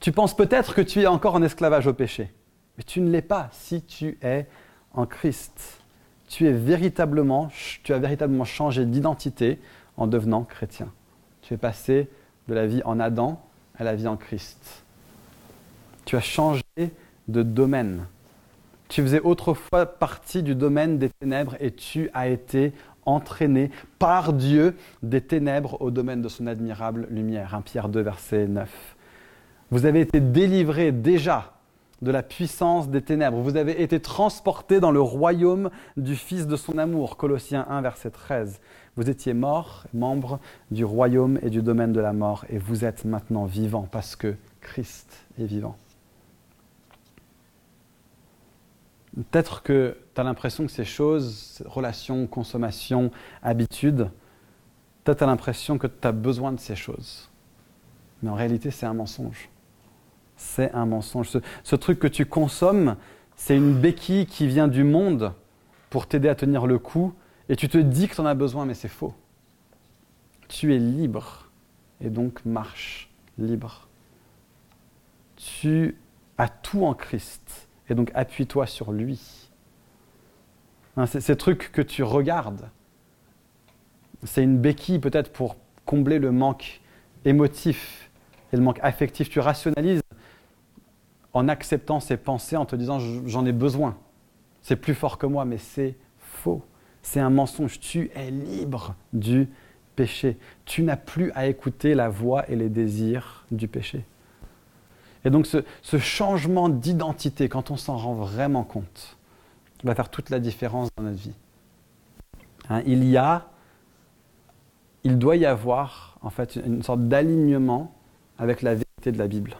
Tu penses peut-être que tu es encore en esclavage au péché. Mais tu ne l'es pas si tu es en Christ. Tu, es véritablement, tu as véritablement changé d'identité en devenant chrétien. Tu es passé de la vie en Adam à la vie en Christ. Tu as changé de domaine. Tu faisais autrefois partie du domaine des ténèbres et tu as été entraîné par Dieu des ténèbres au domaine de son admirable lumière. 1 Pierre 2, verset 9. Vous avez été délivré déjà de la puissance des ténèbres. Vous avez été transporté dans le royaume du Fils de son amour. Colossiens 1, verset 13. Vous étiez mort, membre du royaume et du domaine de la mort, et vous êtes maintenant vivant parce que Christ est vivant. Peut-être que tu as l'impression que ces choses, relations, consommation, habitudes, tu as l'impression que tu as besoin de ces choses. Mais en réalité, c'est un mensonge. C'est un mensonge. Ce, ce, truc que tu consommes, c'est une béquille qui vient du monde pour t'aider à tenir le coup. Et tu te dis que tu en as besoin, mais c'est faux. Tu es libre. Et donc marche libre. Tu as tout en Christ et donc appuie-toi sur lui. Hein, ces trucs que tu regardes, c'est une béquille peut-être pour combler le manque émotif et le manque affectif. Tu rationalises en acceptant ces pensées, en te disant j'en ai besoin. C'est plus fort que moi, mais c'est faux. C'est un mensonge. Tu es libre du péché. Tu n'as plus à écouter la voix et les désirs du péché. Et donc ce, changement d'identité, quand on s'en rend vraiment compte, va faire toute la différence dans notre vie. Hein, il y a, il doit y avoir en fait une sorte d'alignement avec la vérité de la Bible.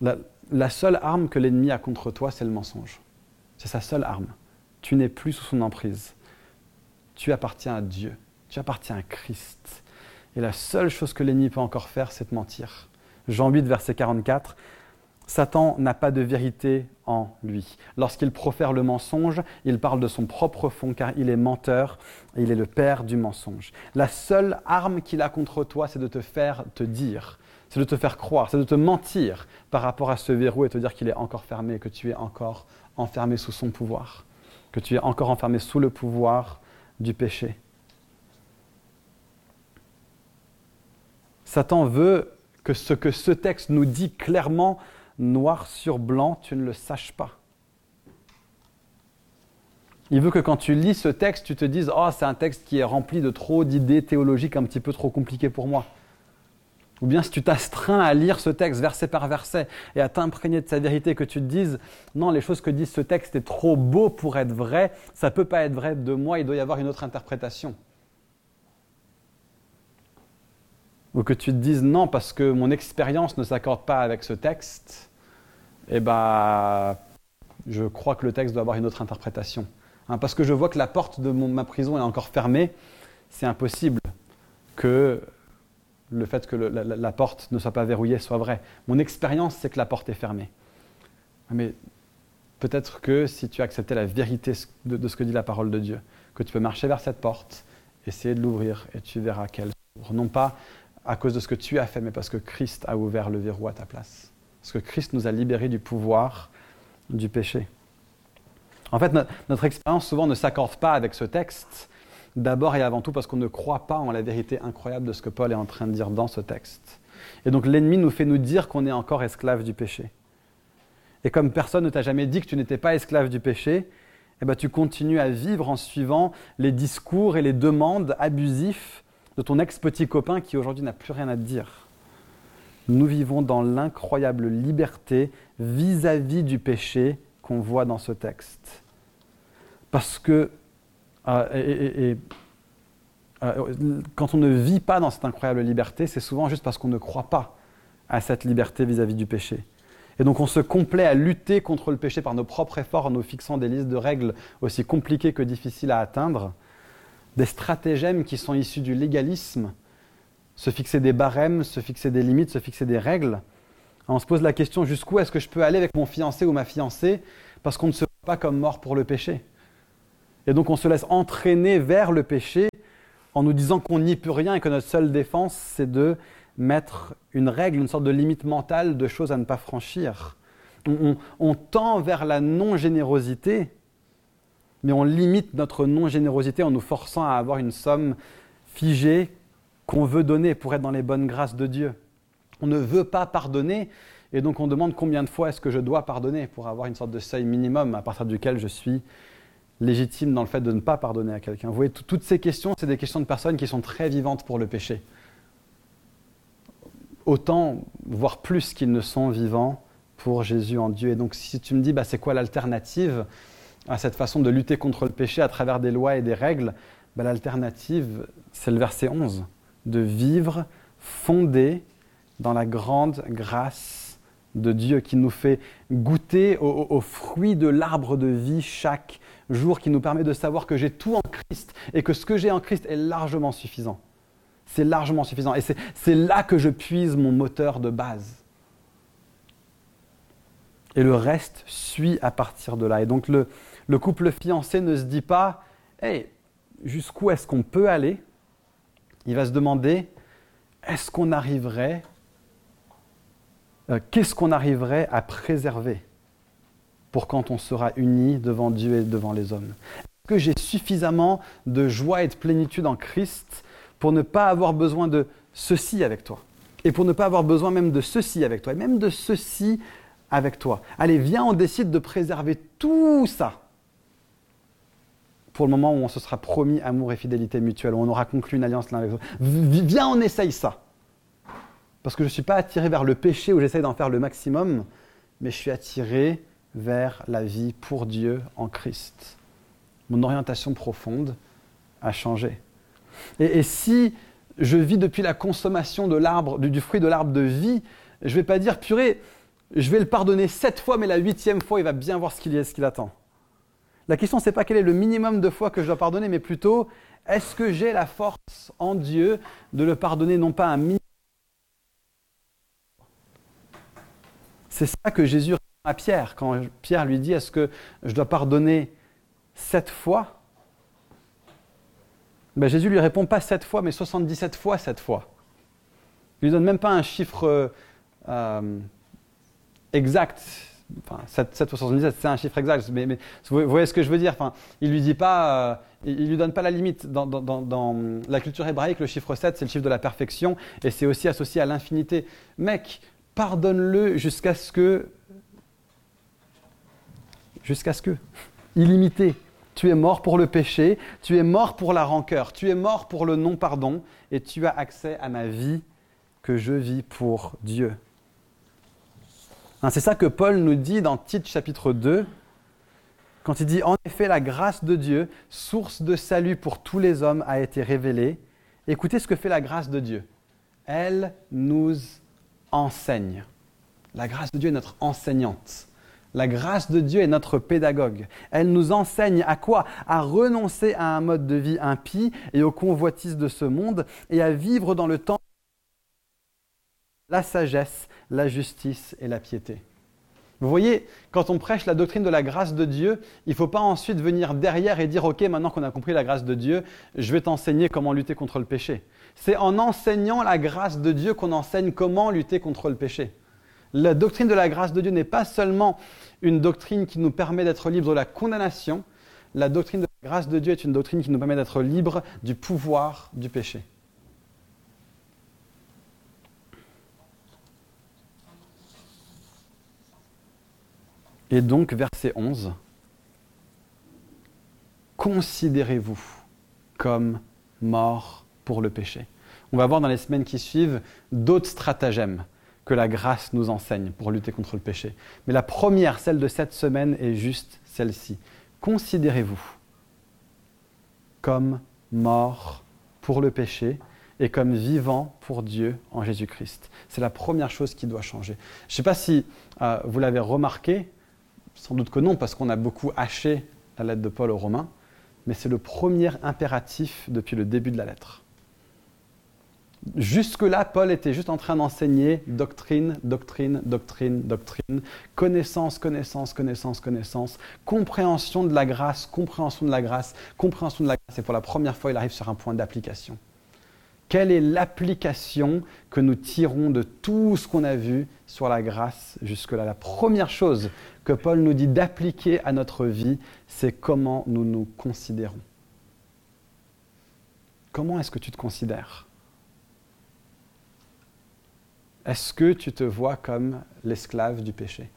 La, la seule arme que l'ennemi a contre toi, c'est le mensonge. C'est sa seule arme. Tu n'es plus sous son emprise. Tu appartiens à Dieu. Tu appartiens à Christ. Et la seule chose que l'ennemi peut encore faire, c'est te mentir. Jean 8, verset 44. Satan n'a pas de vérité en lui. Lorsqu'il profère le mensonge, il parle de son propre fond car il est menteur et il est le père du mensonge. La seule arme qu'il a contre toi, c'est de te faire te dire, c'est de te faire croire, c'est de te mentir par rapport à ce verrou et te dire qu'il est encore fermé que tu es encore enfermé sous son pouvoir, que tu es encore enfermé sous le pouvoir du péché. Satan veut que ce que ce texte nous dit clairement, noir sur blanc, tu ne le saches pas. Il veut que quand tu lis ce texte, tu te dises Oh, c'est un texte qui est rempli de trop d'idées théologiques un petit peu trop compliquées pour moi. Ou bien si tu t'astreins à lire ce texte verset par verset et à t'imprégner de sa vérité, que tu te dises Non, les choses que dit ce texte est trop beau pour être vrai, ça ne peut pas être vrai de moi, il doit y avoir une autre interprétation. Ou que tu te dises non parce que mon expérience ne s'accorde pas avec ce texte, eh ben, je crois que le texte doit avoir une autre interprétation. Hein, parce que je vois que la porte de ma prison est encore fermée, c'est impossible que le fait que la, porte ne soit pas verrouillée soit vrai. Mon expérience, c'est que la porte est fermée. Mais peut-être que si tu acceptais la vérité de, de, ce que dit la parole de Dieu, que tu peux marcher vers cette porte, essayer de l'ouvrir et tu verras qu'elle s'ouvre. Non pas à cause de ce que tu as fait, mais parce que Christ a ouvert le verrou à ta place. Parce que Christ nous a libérés du pouvoir du péché. En fait, notre, expérience souvent ne s'accorde pas avec ce texte, d'abord et avant tout parce qu'on ne croit pas en la vérité incroyable de ce que Paul est en train de dire dans ce texte. Et donc l'ennemi nous fait nous dire qu'on est encore esclave du péché. Et comme personne ne t'a jamais dit que tu n'étais pas esclave du péché, eh ben, tu continues à vivre en suivant les discours et les demandes abusifs de ton ex-petit copain qui aujourd'hui n'a plus rien à te dire. Nous vivons dans l'incroyable liberté vis-à-vis du péché qu'on voit dans ce texte. Parce que euh, euh, quand on ne vit pas dans cette incroyable liberté, c'est souvent juste parce qu'on ne croit pas à cette liberté vis-à-vis du péché. Et donc on se complaît à lutter contre le péché par nos propres efforts en nous fixant des listes de règles aussi compliquées que difficiles à atteindre des stratagèmes qui sont issus du légalisme, se fixer des barèmes, se fixer des limites, se fixer des règles. On se pose la question jusqu'où est-ce que je peux aller avec mon fiancé ou ma fiancée parce qu'on ne se voit pas comme mort pour le péché? Et donc on se laisse entraîner vers le péché en nous disant qu'on n'y peut rien et que notre seule défense, c'est de mettre une règle, une sorte de limite mentale de choses à ne pas franchir. on, tend vers la non-générosité, mais on limite notre non-générosité en nous forçant à avoir une somme figée qu'on veut donner pour être dans les bonnes grâces de Dieu. On ne veut pas pardonner, et donc on demande combien de fois est-ce que je dois pardonner pour avoir une sorte de seuil minimum à partir duquel je suis légitime dans le fait de ne pas pardonner à quelqu'un. Vous voyez, toutes ces questions, c'est des questions de personnes qui sont très vivantes pour le péché. Autant, voire plus qu'ils ne sont vivants pour Jésus en Dieu. Et donc si tu me dis, bah, c'est quoi l'alternative? À cette façon de lutter contre le péché à travers des lois et des règles bah, L'alternative, c'est le verset 11, de vivre fondé dans la grande grâce de Dieu qui nous fait goûter aux fruits de l'arbre de vie chaque jour, qui nous permet de savoir que j'ai tout en Christ et que ce que j'ai en Christ est largement suffisant. C'est largement suffisant. Et c'est là que je puise mon moteur de base. Et le reste suit à partir de là. Et donc le, le couple fiancé ne se dit pas, hey, jusqu'où est-ce qu'on peut aller? Il va se demander, est-ce qu'on arriverait, euh, qu'est-ce qu'on arriverait à préserver pour quand on sera unis devant Dieu et devant les hommes? Est-ce que j'ai suffisamment de joie et de plénitude en Christ pour ne pas avoir besoin de ceci avec toi Et pour ne pas avoir besoin même de ceci avec toi, et même de ceci avec toi? Allez, viens, on décide de préserver tout ça pour le moment où on se sera promis amour et fidélité mutuelle, où on aura conclu une alliance l'un avec l'autre. Viens, on essaye ça. Parce que je ne suis pas attiré vers le péché où j'essaye d'en faire le maximum, mais je suis attiré vers la vie pour Dieu en Christ. Mon orientation profonde a changé. Et, si je vis depuis la consommation de l'arbre, du, fruit de l'arbre de vie, je ne vais pas dire, purée, je vais le pardonner sept fois, mais la huitième fois, il va bien voir ce qu'il ce qu'il attend. La question, n'est pas quel est le minimum de fois que je dois pardonner, mais plutôt, est-ce que j'ai la force en Dieu de le pardonner, non pas un minimum C'est ça que Jésus répond à Pierre, quand Pierre lui dit, est-ce que je dois pardonner sept fois ben, Jésus lui répond pas sept fois, mais 77 fois sept fois. Il lui donne même pas un chiffre euh, exact. Enfin, 7, 7 fois 77, c'est un chiffre exact, mais, vous voyez ce que je veux dire Il lui euh, lui donne pas la limite. Dans, dans, la culture hébraïque, le chiffre 7, c'est le chiffre de la perfection, et c'est aussi associé à l'infinité. Mec, pardonne-le jusqu'à ce que... Jusqu'à ce que... Illimité. Tu es mort pour le péché, tu es mort pour la rancœur, tu es mort pour le non-pardon et tu as accès à ma vie que je vis pour Dieu. Hein, c'est ça que Paul nous dit dans Tite chapitre 2, quand il dit En effet, la grâce de Dieu, source de salut pour tous les hommes, a été révélée. Écoutez ce que fait la grâce de Dieu. Elle nous enseigne. La grâce de Dieu est notre enseignante. La grâce de Dieu est notre pédagogue. Elle nous enseigne à quoi? À renoncer à un mode de vie impie et aux convoitises de ce monde et à vivre dans le temps la sagesse, la justice et la piété. Vous voyez, quand on prêche la doctrine de la grâce de Dieu, il ne faut pas ensuite venir derrière et dire, OK, maintenant qu'on a compris la grâce de Dieu, je vais t'enseigner comment lutter contre le péché. C'est en enseignant la grâce de Dieu qu'on enseigne comment lutter contre le péché. La doctrine de la grâce de Dieu n'est pas seulement une doctrine qui nous permet d'être libres de la condamnation, la doctrine de la grâce de Dieu est une doctrine qui nous permet d'être libres du pouvoir du péché. Et donc, verset 11, considérez-vous comme mort pour le péché. On va voir dans les semaines qui suivent d'autres stratagèmes que la grâce nous enseigne pour lutter contre le péché. Mais la première, celle de cette semaine, est juste celle-ci. Considérez-vous comme mort pour le péché et comme vivant pour Dieu en Jésus-Christ. C'est la première chose qui doit changer. Je ne sais pas si euh, vous l'avez remarqué, sans doute que non, parce qu'on a beaucoup haché la lettre de Paul aux Romains, mais c'est le premier impératif depuis le début de la lettre. Jusque-là, Paul était juste en train d'enseigner doctrine, doctrine, doctrine, doctrine, connaissance, connaissance, connaissance, connaissance, compréhension de la grâce, compréhension de la grâce, compréhension de la grâce. Et pour la première fois, il arrive sur un point d'application. Quelle est l'application que nous tirons de tout ce qu'on a vu sur la grâce jusque-là? La première chose que Paul nous dit d'appliquer à notre vie, c'est comment nous nous considérons. Comment est-ce que tu te considères? Est-ce que tu te vois comme l'esclave du péché?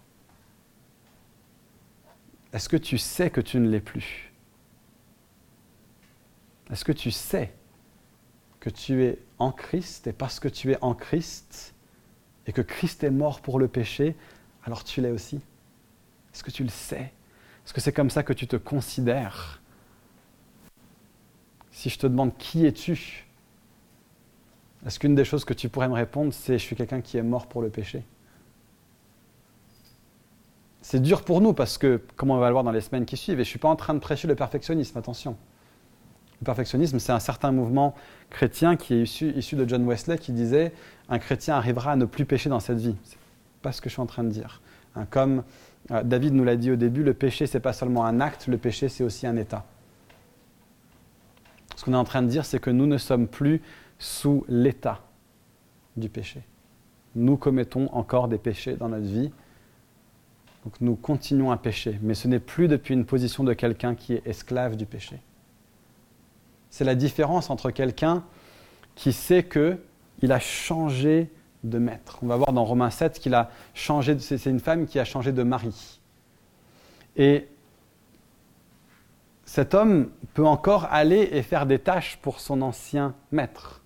Est-ce que tu sais que tu ne l'es plus? Est-ce que tu sais que tu es en Christ et parce que tu es en Christ et que Christ est mort pour le péché, alors tu l'es aussi. Est-ce que tu le sais? Est-ce que c'est comme ça que tu te considères? Si je te demande qui es-tu? Est-ce qu'une des choses que tu pourrais me répondre, c'est je suis quelqu'un qui est mort pour le péché? C'est dur pour nous parce que, comme on va le voir dans les semaines qui suivent, et je ne suis pas en train de prêcher le perfectionnisme, attention. Le perfectionnisme, c'est un certain mouvement chrétien qui est issu, de John Wesley qui disait un chrétien arrivera à ne plus pécher dans cette vie. C'est pas ce que je suis en train de dire. Hein, comme euh, David nous l'a dit au début, le péché c'est pas seulement un acte, le péché c'est aussi un état. Ce qu'on est en train de dire, c'est que nous ne sommes plus sous l'état du péché. Nous commettons encore des péchés dans notre vie. Donc nous continuons à pécher, mais ce n'est plus depuis une position de quelqu'un qui est esclave du péché. C'est la différence entre quelqu'un qui sait qu'il a changé de maître. On va voir dans Romains 7 qu'il a changé, c'est une femme qui a changé de mari. Et cet homme peut encore aller et faire des tâches pour son ancien maître.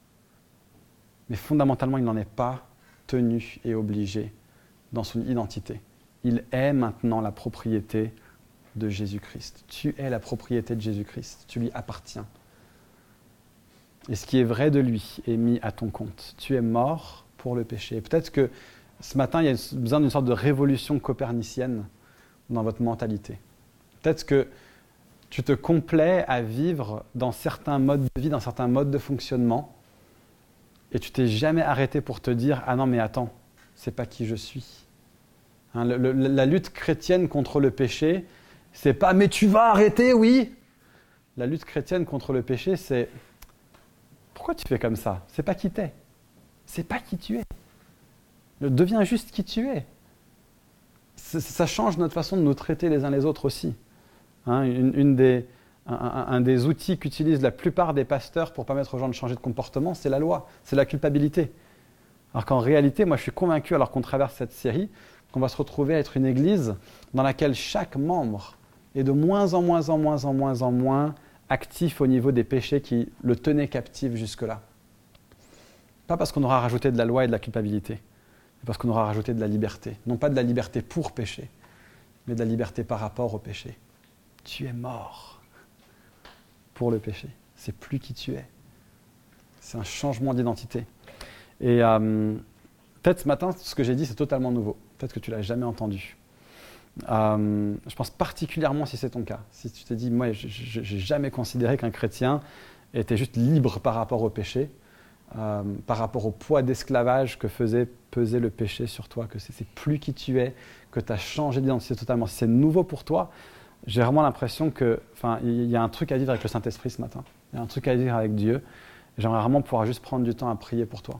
Mais fondamentalement, il n'en est pas tenu et obligé dans son identité. Il est maintenant la propriété de Jésus-Christ. Tu es la propriété de Jésus-Christ. Tu lui appartiens. Et ce qui est vrai de lui est mis à ton compte. Tu es mort pour le péché. Peut-être que ce matin, il y a besoin d'une sorte de révolution copernicienne dans votre mentalité. Peut-être que tu te complais à vivre dans certains modes de vie, dans certains modes de fonctionnement, et tu t'es jamais arrêté pour te dire ah non mais attends, c'est pas qui je suis. Hein, la lutte chrétienne contre le péché, c'est pas mais tu vas arrêter, oui. La lutte chrétienne contre le péché, c'est pourquoi tu fais comme ça? C'est pas qui t'es. C'est pas qui tu es. Deviens juste qui tu es. Ça change notre façon de nous traiter les uns les autres aussi. Hein, une, des, un, des outils qu'utilisent la plupart des pasteurs pour permettre aux gens de changer de comportement, c'est la loi, c'est la culpabilité. Alors qu'en réalité, moi je suis convaincu, alors qu'on traverse cette série, qu'on va se retrouver à être une église dans laquelle chaque membre est de moins en moins en moins en moins en moins actif au niveau des péchés qui le tenaient captif jusque-là. Pas parce qu'on aura rajouté de la loi et de la culpabilité, mais parce qu'on aura rajouté de la liberté. Non pas de la liberté pour pécher, mais de la liberté par rapport au péché. Tu es mort pour le péché. C'est plus qui tu es. C'est un changement d'identité. Et euh, peut-être ce matin, ce que j'ai dit, c'est totalement nouveau. Peut-être que tu l'as jamais entendu. Euh, je pense particulièrement si c'est ton cas. Si tu t'es dit, moi, je n'ai jamais considéré qu'un chrétien était juste libre par rapport au péché, euh, par rapport au poids d'esclavage que faisait peser le péché sur toi, que c'est plus qui tu es, que tu as changé d'identité totalement. Si c'est nouveau pour toi, j'ai vraiment l'impression que, il y a un truc à vivre avec le Saint-Esprit ce matin. Il y a un truc à vivre avec Dieu. J'aimerais vraiment pouvoir juste prendre du temps à prier pour toi.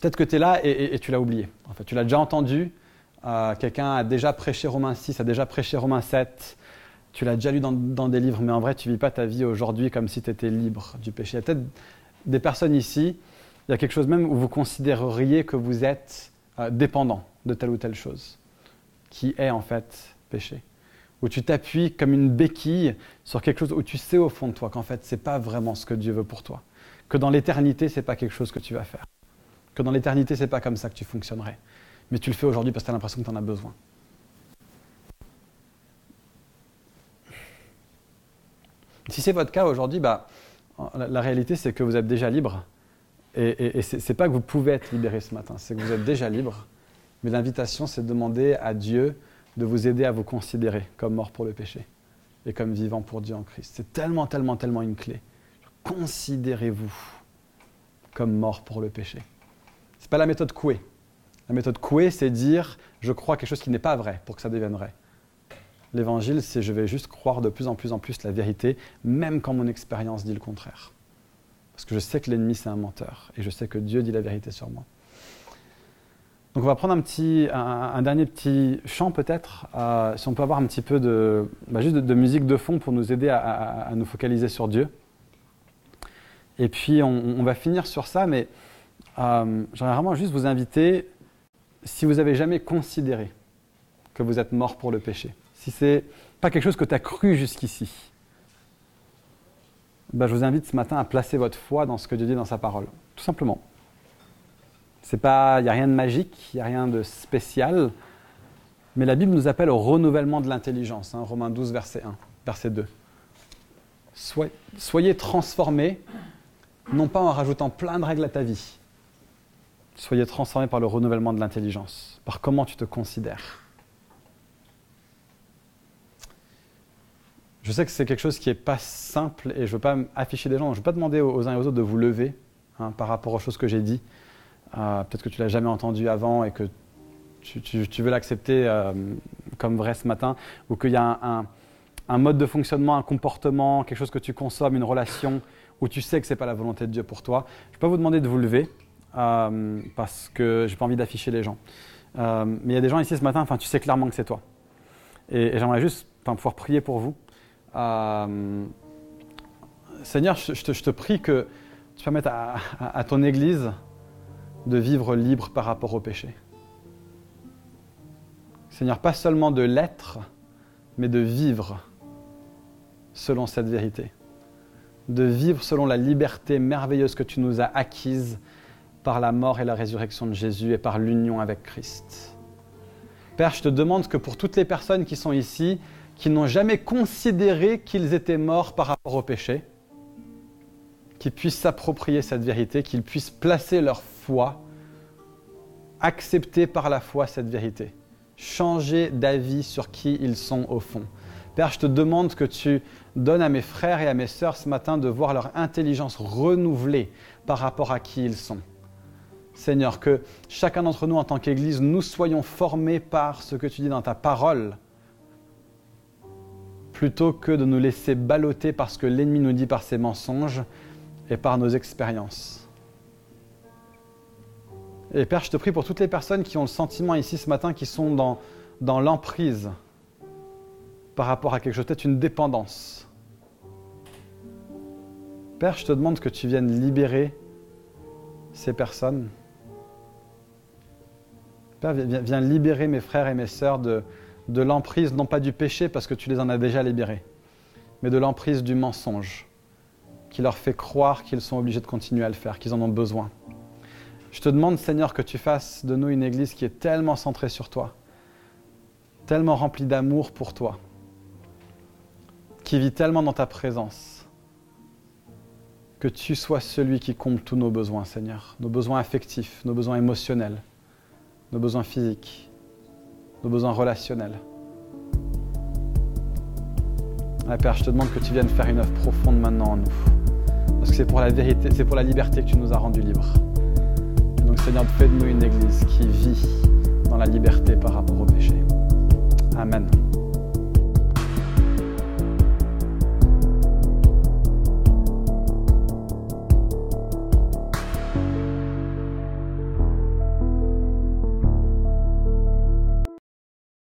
Peut-être que tu es là et, et tu l'as oublié. En fait, tu l'as déjà entendu, euh, quelqu'un a déjà prêché Romains 6, a déjà prêché Romains 7. Tu l'as déjà lu dans, des livres, mais en vrai, tu vis pas ta vie aujourd'hui comme si tu étais libre du péché. Il y a peut-être des personnes ici, il y a quelque chose même où vous considéreriez que vous êtes euh, dépendant de telle ou telle chose, qui est en fait péché. Où tu t'appuies comme une béquille sur quelque chose où tu sais au fond de toi qu'en fait, ce n'est pas vraiment ce que Dieu veut pour toi. Que dans l'éternité, ce n'est pas quelque chose que tu vas faire. Que dans l'éternité, ce n'est pas comme ça que tu fonctionnerais mais tu le fais aujourd'hui parce que tu as l'impression que tu en as besoin. Si c'est votre cas aujourd'hui, bah, la, réalité c'est que vous êtes déjà libre. Et, et, ce n'est pas que vous pouvez être libéré ce matin, c'est que vous êtes déjà libre. Mais l'invitation, c'est de demander à Dieu de vous aider à vous considérer comme mort pour le péché et comme vivant pour Dieu en Christ. C'est tellement, tellement, tellement une clé. Considérez-vous comme mort pour le péché. Ce n'est pas la méthode Coué. La méthode Coué, c'est dire je crois quelque chose qui n'est pas vrai pour que ça devienne vrai. L'évangile, c'est je vais juste croire de plus en plus en plus la vérité, même quand mon expérience dit le contraire. Parce que je sais que l'ennemi, c'est un menteur. Et je sais que Dieu dit la vérité sur moi. Donc on va prendre un, petit, un, dernier petit chant peut-être, euh, si on peut avoir un petit peu de, bah, juste de, musique de fond pour nous aider à, nous focaliser sur Dieu. Et puis on, va finir sur ça, mais euh, j'aimerais vraiment juste vous inviter, si vous n'avez jamais considéré que vous êtes mort pour le péché, si c'est pas quelque chose que tu as cru jusqu'ici, bah, je vous invite ce matin à placer votre foi dans ce que Dieu dit dans sa parole, tout simplement. Il n'y a rien de magique, il n'y a rien de spécial, mais la Bible nous appelle au renouvellement de l'intelligence. Hein, Romains 12, verset 1, verset 2. Soyez transformés, non pas en rajoutant plein de règles à ta vie. Soyez transformés par le renouvellement de l'intelligence, par comment tu te considères. Je sais que c'est quelque chose qui n'est pas simple et je ne veux pas afficher des gens, je ne veux pas demander aux uns et aux autres de vous lever hein, par rapport aux choses que j'ai dites. Euh, peut-être que tu l'as jamais entendu avant et que tu, veux l'accepter euh, comme vrai ce matin, ou qu'il y a un, mode de fonctionnement, un comportement, quelque chose que tu consommes, une relation où tu sais que ce n'est pas la volonté de Dieu pour toi. Je peux vous demander de vous lever parce que j'ai pas envie d'afficher les gens. mais il y a des gens ici ce matin, enfin tu sais clairement que c'est toi. Et, j'aimerais juste pouvoir prier pour vous. Seigneur, je, te, prie que tu permettes à ton Église de vivre libre par rapport au péché. Seigneur, pas seulement de l'être, mais de vivre selon cette vérité. De vivre selon la liberté merveilleuse que tu nous as acquise par la mort et la résurrection de Jésus et par l'union avec Christ. Père, je te demande que pour toutes les personnes qui sont ici, qui n'ont jamais considéré qu'ils étaient morts par rapport au péché, qu'ils puissent s'approprier cette vérité, qu'ils puissent placer leur foi, accepter par la foi cette vérité, changer d'avis sur qui ils sont au fond. Père, je te demande que tu donnes à mes frères et à mes sœurs ce matin de voir leur intelligence renouvelée par rapport à qui ils sont. Seigneur, que chacun d'entre nous en tant qu'Église, nous soyons formés par ce que tu dis dans ta parole, plutôt que de nous laisser balloter par ce que l'ennemi nous dit par ses mensonges et par nos expériences. Et Père, je te prie pour toutes les personnes qui ont le sentiment ici ce matin, qui sont dans, dans l'emprise par rapport à quelque chose, peut-être une dépendance. Père, je te demande que tu viennes libérer ces personnes. Père, viens, libérer mes frères et mes sœurs de, de l'emprise, non pas du péché, parce que tu les en as déjà libérés, mais de l'emprise du mensonge, qui leur fait croire qu'ils sont obligés de continuer à le faire, qu'ils en ont besoin. Je te demande, Seigneur, que tu fasses de nous une Église qui est tellement centrée sur toi, tellement remplie d'amour pour toi, qui vit tellement dans ta présence, que tu sois celui qui comble tous nos besoins, Seigneur, nos besoins affectifs, nos besoins émotionnels, nos besoins physiques, nos besoins relationnels. Père, je te demande que tu viennes faire une œuvre profonde maintenant en nous. Parce que c'est pour la vérité, c'est pour la liberté que tu nous as rendus libres. Donc Seigneur, fais de nous une Église qui vit dans la liberté par rapport au péché. Amen.